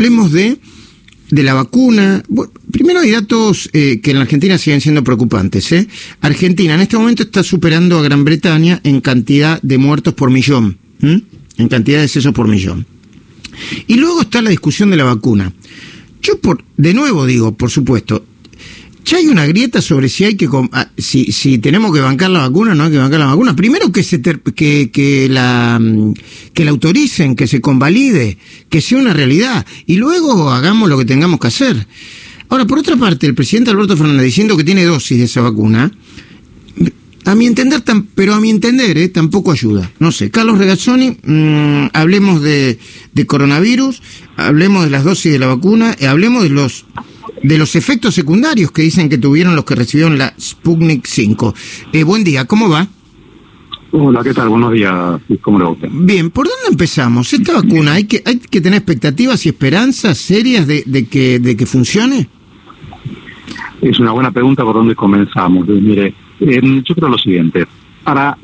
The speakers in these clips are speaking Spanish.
hablemos de, de la vacuna. primero hay datos eh, que en la Argentina siguen siendo preocupantes. ¿eh? Argentina en este momento está superando a Gran Bretaña en cantidad de muertos por millón, en cantidad de decesos por millón. Y luego está la discusión de la vacuna. Yo, por, de nuevo digo, por supuesto, ya hay una grieta sobre si hay que ah, si, si tenemos que bancar la vacuna o no hay que bancar la vacuna. Primero que se que, que la mm, que la autoricen, que se convalide, que sea una realidad y luego hagamos lo que tengamos que hacer. Ahora, por otra parte, el presidente Alberto Fernández diciendo que tiene dosis de esa vacuna, a mi entender, pero a mi entender, eh, tampoco ayuda. No sé, Carlos Regazzoni, mm, hablemos de, de, coronavirus, hablemos de las dosis de la vacuna, eh, hablemos de los de los efectos secundarios que dicen que tuvieron los que recibieron la Sputnik 5. Eh, buen día, ¿cómo va? Hola, ¿qué tal? Buenos días. ¿Cómo le va Bien, ¿por dónde empezamos? ¿Esta vacuna hay que hay que tener expectativas y esperanzas serias de, de que de que funcione? Es una buena pregunta por dónde comenzamos. Mire, eh, yo creo lo siguiente. Para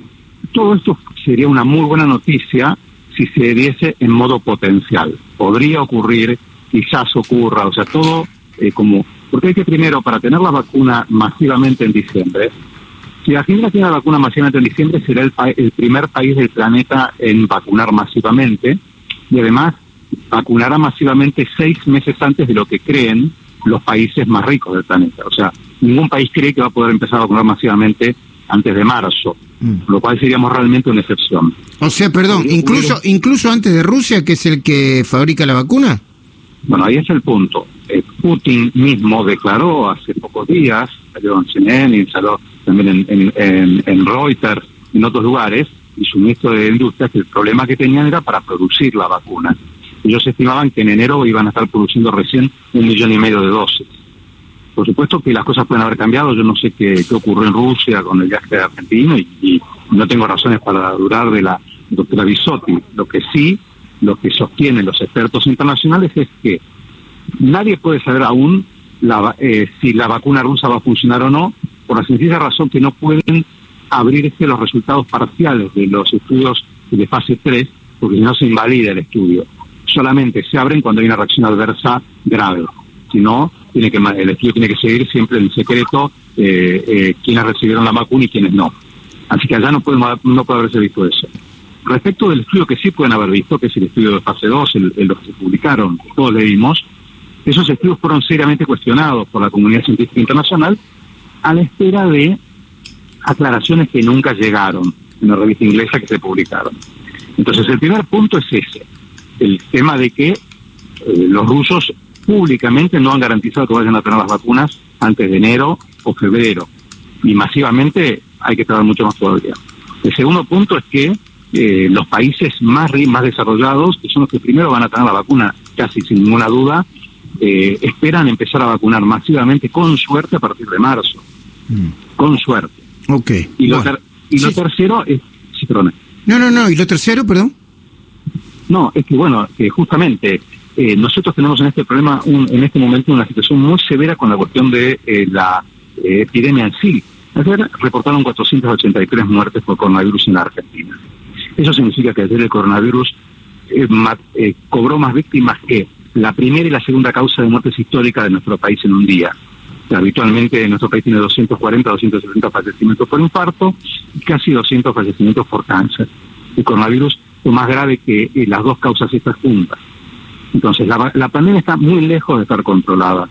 todo esto sería una muy buena noticia si se diese en modo potencial. Podría ocurrir, quizás ocurra, o sea, todo eh, como, porque hay que primero, para tener la vacuna masivamente en diciembre, si Argentina tiene la vacuna masivamente en diciembre, será el, el primer país del planeta en vacunar masivamente y además vacunará masivamente seis meses antes de lo que creen los países más ricos del planeta. O sea, ningún país cree que va a poder empezar a vacunar masivamente antes de marzo, mm. lo cual seríamos realmente una excepción. O sea, perdón, incluso incluso antes de Rusia, que es el que fabrica la vacuna. Bueno, ahí es el punto. Eh, Putin mismo declaró hace pocos días, salió en CNN y salió también en, en, en, Reuters, en otros lugares, y su ministro de Industria, que el problema que tenían era para producir la vacuna. Ellos estimaban que en enero iban a estar produciendo recién un millón y medio de dosis. Por supuesto que las cosas pueden haber cambiado, yo no sé qué, qué ocurrió en Rusia con el viaje argentino y, y no tengo razones para dudar de la doctora Bisotti. Lo que sí lo que sostienen los expertos internacionales es que nadie puede saber aún eh, si la vacuna rusa va a funcionar o no, por la sencilla razón que no pueden abrirse los resultados parciales de los estudios de fase 3, porque si no se invalida el estudio. Solamente se abren cuando hay una reacción adversa grave. Si no, tiene que, el estudio tiene que seguir siempre en secreto eh, eh, quiénes recibieron la vacuna y quiénes no. Así que allá no puede, no puede haberse visto eso. Respecto del estudio que sí pueden haber visto, que es el estudio de fase 2, el, el que se publicaron, todos leímos, esos estudios fueron seriamente cuestionados por la comunidad científica internacional a la espera de aclaraciones que nunca llegaron en la revista inglesa que se publicaron. Entonces, el primer punto es ese, el tema de que eh, los rusos públicamente no han garantizado que vayan a tener las vacunas antes de enero o febrero, y masivamente hay que tardar mucho más todavía. El segundo punto es que eh, los países más, más desarrollados, que son los que primero van a tener la vacuna, casi sin ninguna duda, eh, esperan empezar a vacunar masivamente con suerte a partir de marzo. Mm. Con suerte. Ok. Y lo, y lo tercero es... Sí, No, no, no. ¿Y lo tercero, perdón? No, es que bueno, que justamente eh, nosotros tenemos en este problema, un, en este momento, una situación muy severa con la cuestión de la epidemia en sí. Ayer reportaron 483 muertes por coronavirus en la Argentina. Eso significa que desde el coronavirus eh, eh, cobró más víctimas que la primera y la segunda causa de muertes histórica de nuestro país en un día. habitualmente nuestro país tiene 240, 270 fallecimientos por infarto y casi 200 fallecimientos por cáncer. El coronavirus fue más grave que eh, las dos causas estas juntas. Entonces, la pandemia está muy lejos de estar controlada.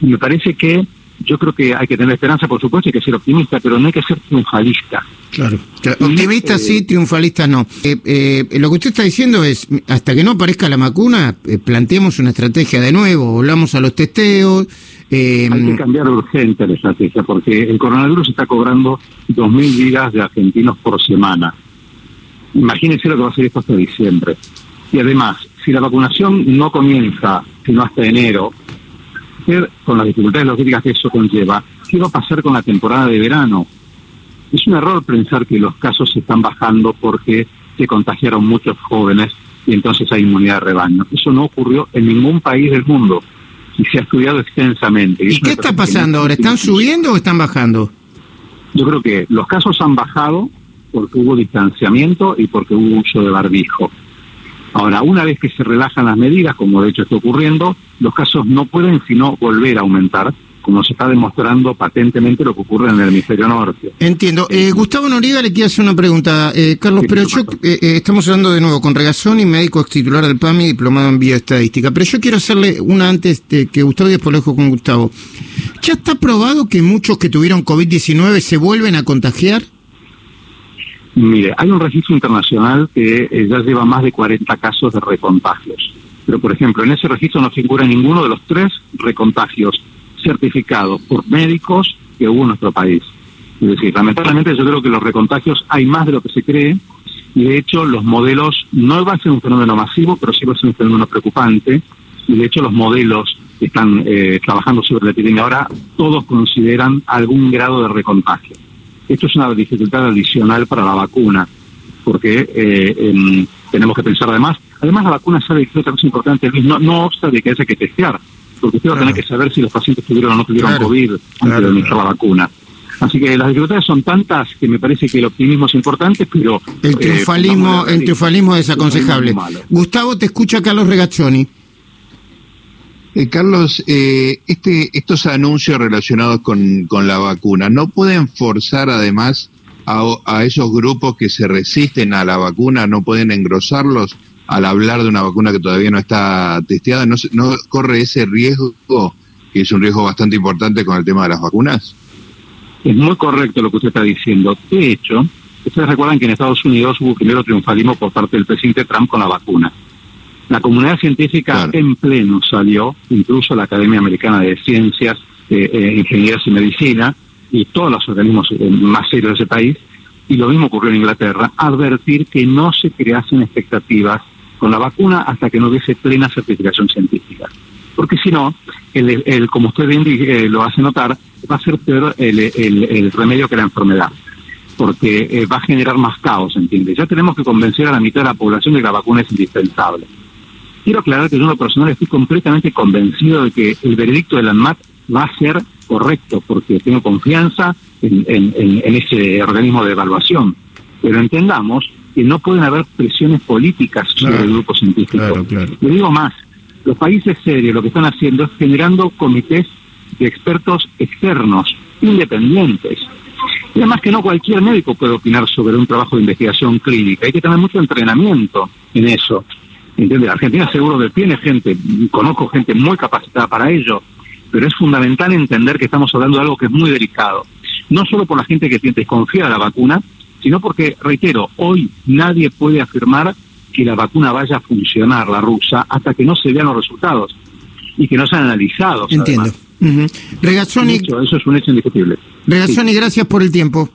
Y me parece que yo creo que hay que tener esperanza, por supuesto, hay que ser optimista, pero no hay que ser triunfalista. Claro. Optimista sí, triunfalista no. Eh, eh, lo que usted está diciendo es, hasta que no aparezca la vacuna, eh, planteemos una estrategia de nuevo, volvamos a los testeos. hay que cambiar urgente la estrategia, porque el coronavirus está cobrando 2.000 vidas de argentinos por semana. Imagínense lo que va a ser esto hasta diciembre. Y además, si la vacunación no comienza sino hasta enero, con las dificultades logísticas que eso conlleva, ¿qué va a pasar con la temporada de verano? Es un error pensar que los casos se están bajando porque se contagiaron muchos jóvenes y entonces hay inmunidad de rebaño. Eso no ocurrió en ningún país del mundo y se ha estudiado extensamente. ¿Y, qué está pasando ahora? ¿Están subiendo o están bajando? Yo creo que los casos han bajado porque hubo distanciamiento y porque hubo uso de barbijo. Ahora, una vez que se relajan las medidas, como de hecho está ocurriendo, los casos no pueden sino volver a aumentar, como se está demostrando patentemente lo que ocurre en el hemisferio norte. Entiendo. Eh, Gustavo Noriega le quiero hacer una pregunta. Eh, Carlos, Sí, pero yo, eh, eh, estamos hablando de nuevo con Regazzoni, médico ex titular del PAMI, diplomado en bioestadística. Pero yo quiero hacerle una antes de que Gustavo y después lo dejo con Gustavo. ¿Ya está probado que muchos que tuvieron COVID-19 se vuelven a contagiar? Mire, hay un registro internacional que eh, ya lleva más de 40 casos de recontagios. Pero, por ejemplo, en ese registro no figura ninguno de los tres recontagios certificados por médicos que hubo en nuestro país. Es decir, lamentablemente yo creo que los recontagios hay más de lo que se cree y de hecho los modelos no va a ser un fenómeno masivo, pero sí va a ser un fenómeno preocupante y de hecho los modelos que están eh, trabajando sobre la epidemia ahora todos consideran algún grado de recontagio. Esto es una dificultad adicional para la vacuna, porque eh, em, tenemos que pensar además, además la vacuna sabe que otra cosa importante, Luis, no, no obsta de que haya que testear, porque usted va a tener que saber si los pacientes tuvieron o no tuvieron Claro, COVID antes claro, de administrar la vacuna. Así que las dificultades son tantas que me parece que el optimismo es importante, pero... El eh, triunfalismo, el triunfalismo es desaconsejable. Gustavo, te escucha Carlos Regazzoni. Eh, Carlos, eh, este, estos anuncios relacionados con, con la vacuna, ¿no pueden forzar además a, esos grupos que se resisten a la vacuna, no pueden engrosarlos al hablar de una vacuna que todavía no está testeada? ¿No, no corre ese riesgo, que es un riesgo bastante importante con el tema de las vacunas? Es muy correcto lo que usted está diciendo. De hecho, ustedes recuerdan que en Estados Unidos hubo primero triunfalismo por parte del presidente Trump con la vacuna. La comunidad científica Claro. en pleno salió, incluso la Academia Americana de Ciencias, eh, eh, Ingenierías y Medicina, y todos los organismos eh, más serios de ese país, y lo mismo ocurrió en Inglaterra, advertir que no se creasen expectativas con la vacuna hasta que no hubiese plena certificación científica. Porque si no, el, el- como usted bien eh, lo hace notar, va a ser peor el, el- el remedio que la enfermedad, porque eh, va a generar más caos, ¿entiende? Ya tenemos que convencer a la mitad de la población de que la vacuna es indispensable. Quiero aclarar que yo en lo personal estoy completamente convencido de que el veredicto de la ANMAT va a ser correcto, porque tengo confianza en, en- ese organismo de evaluación. Pero entendamos que no pueden haber presiones políticas sobre el grupo científico. claro, claro. Le digo más, los países serios lo que están haciendo es generando comités de expertos externos, independientes. Y además que no cualquier médico puede opinar sobre un trabajo de investigación clínica, hay que tener mucho entrenamiento en eso. ¿Entiende? Argentina seguro que tiene gente, conozco gente muy capacitada para ello, pero es fundamental entender que estamos hablando de algo que es muy delicado. No solo por la gente que desconfía de la vacuna, sino porque, reitero, hoy nadie puede afirmar que la vacuna vaya a funcionar, la rusa, hasta que no se vean los resultados y que no sean analizados. Entiendo. Un Regazzoni, hecho, eso es un hecho indiscutible. Regazzoni, gracias por el tiempo.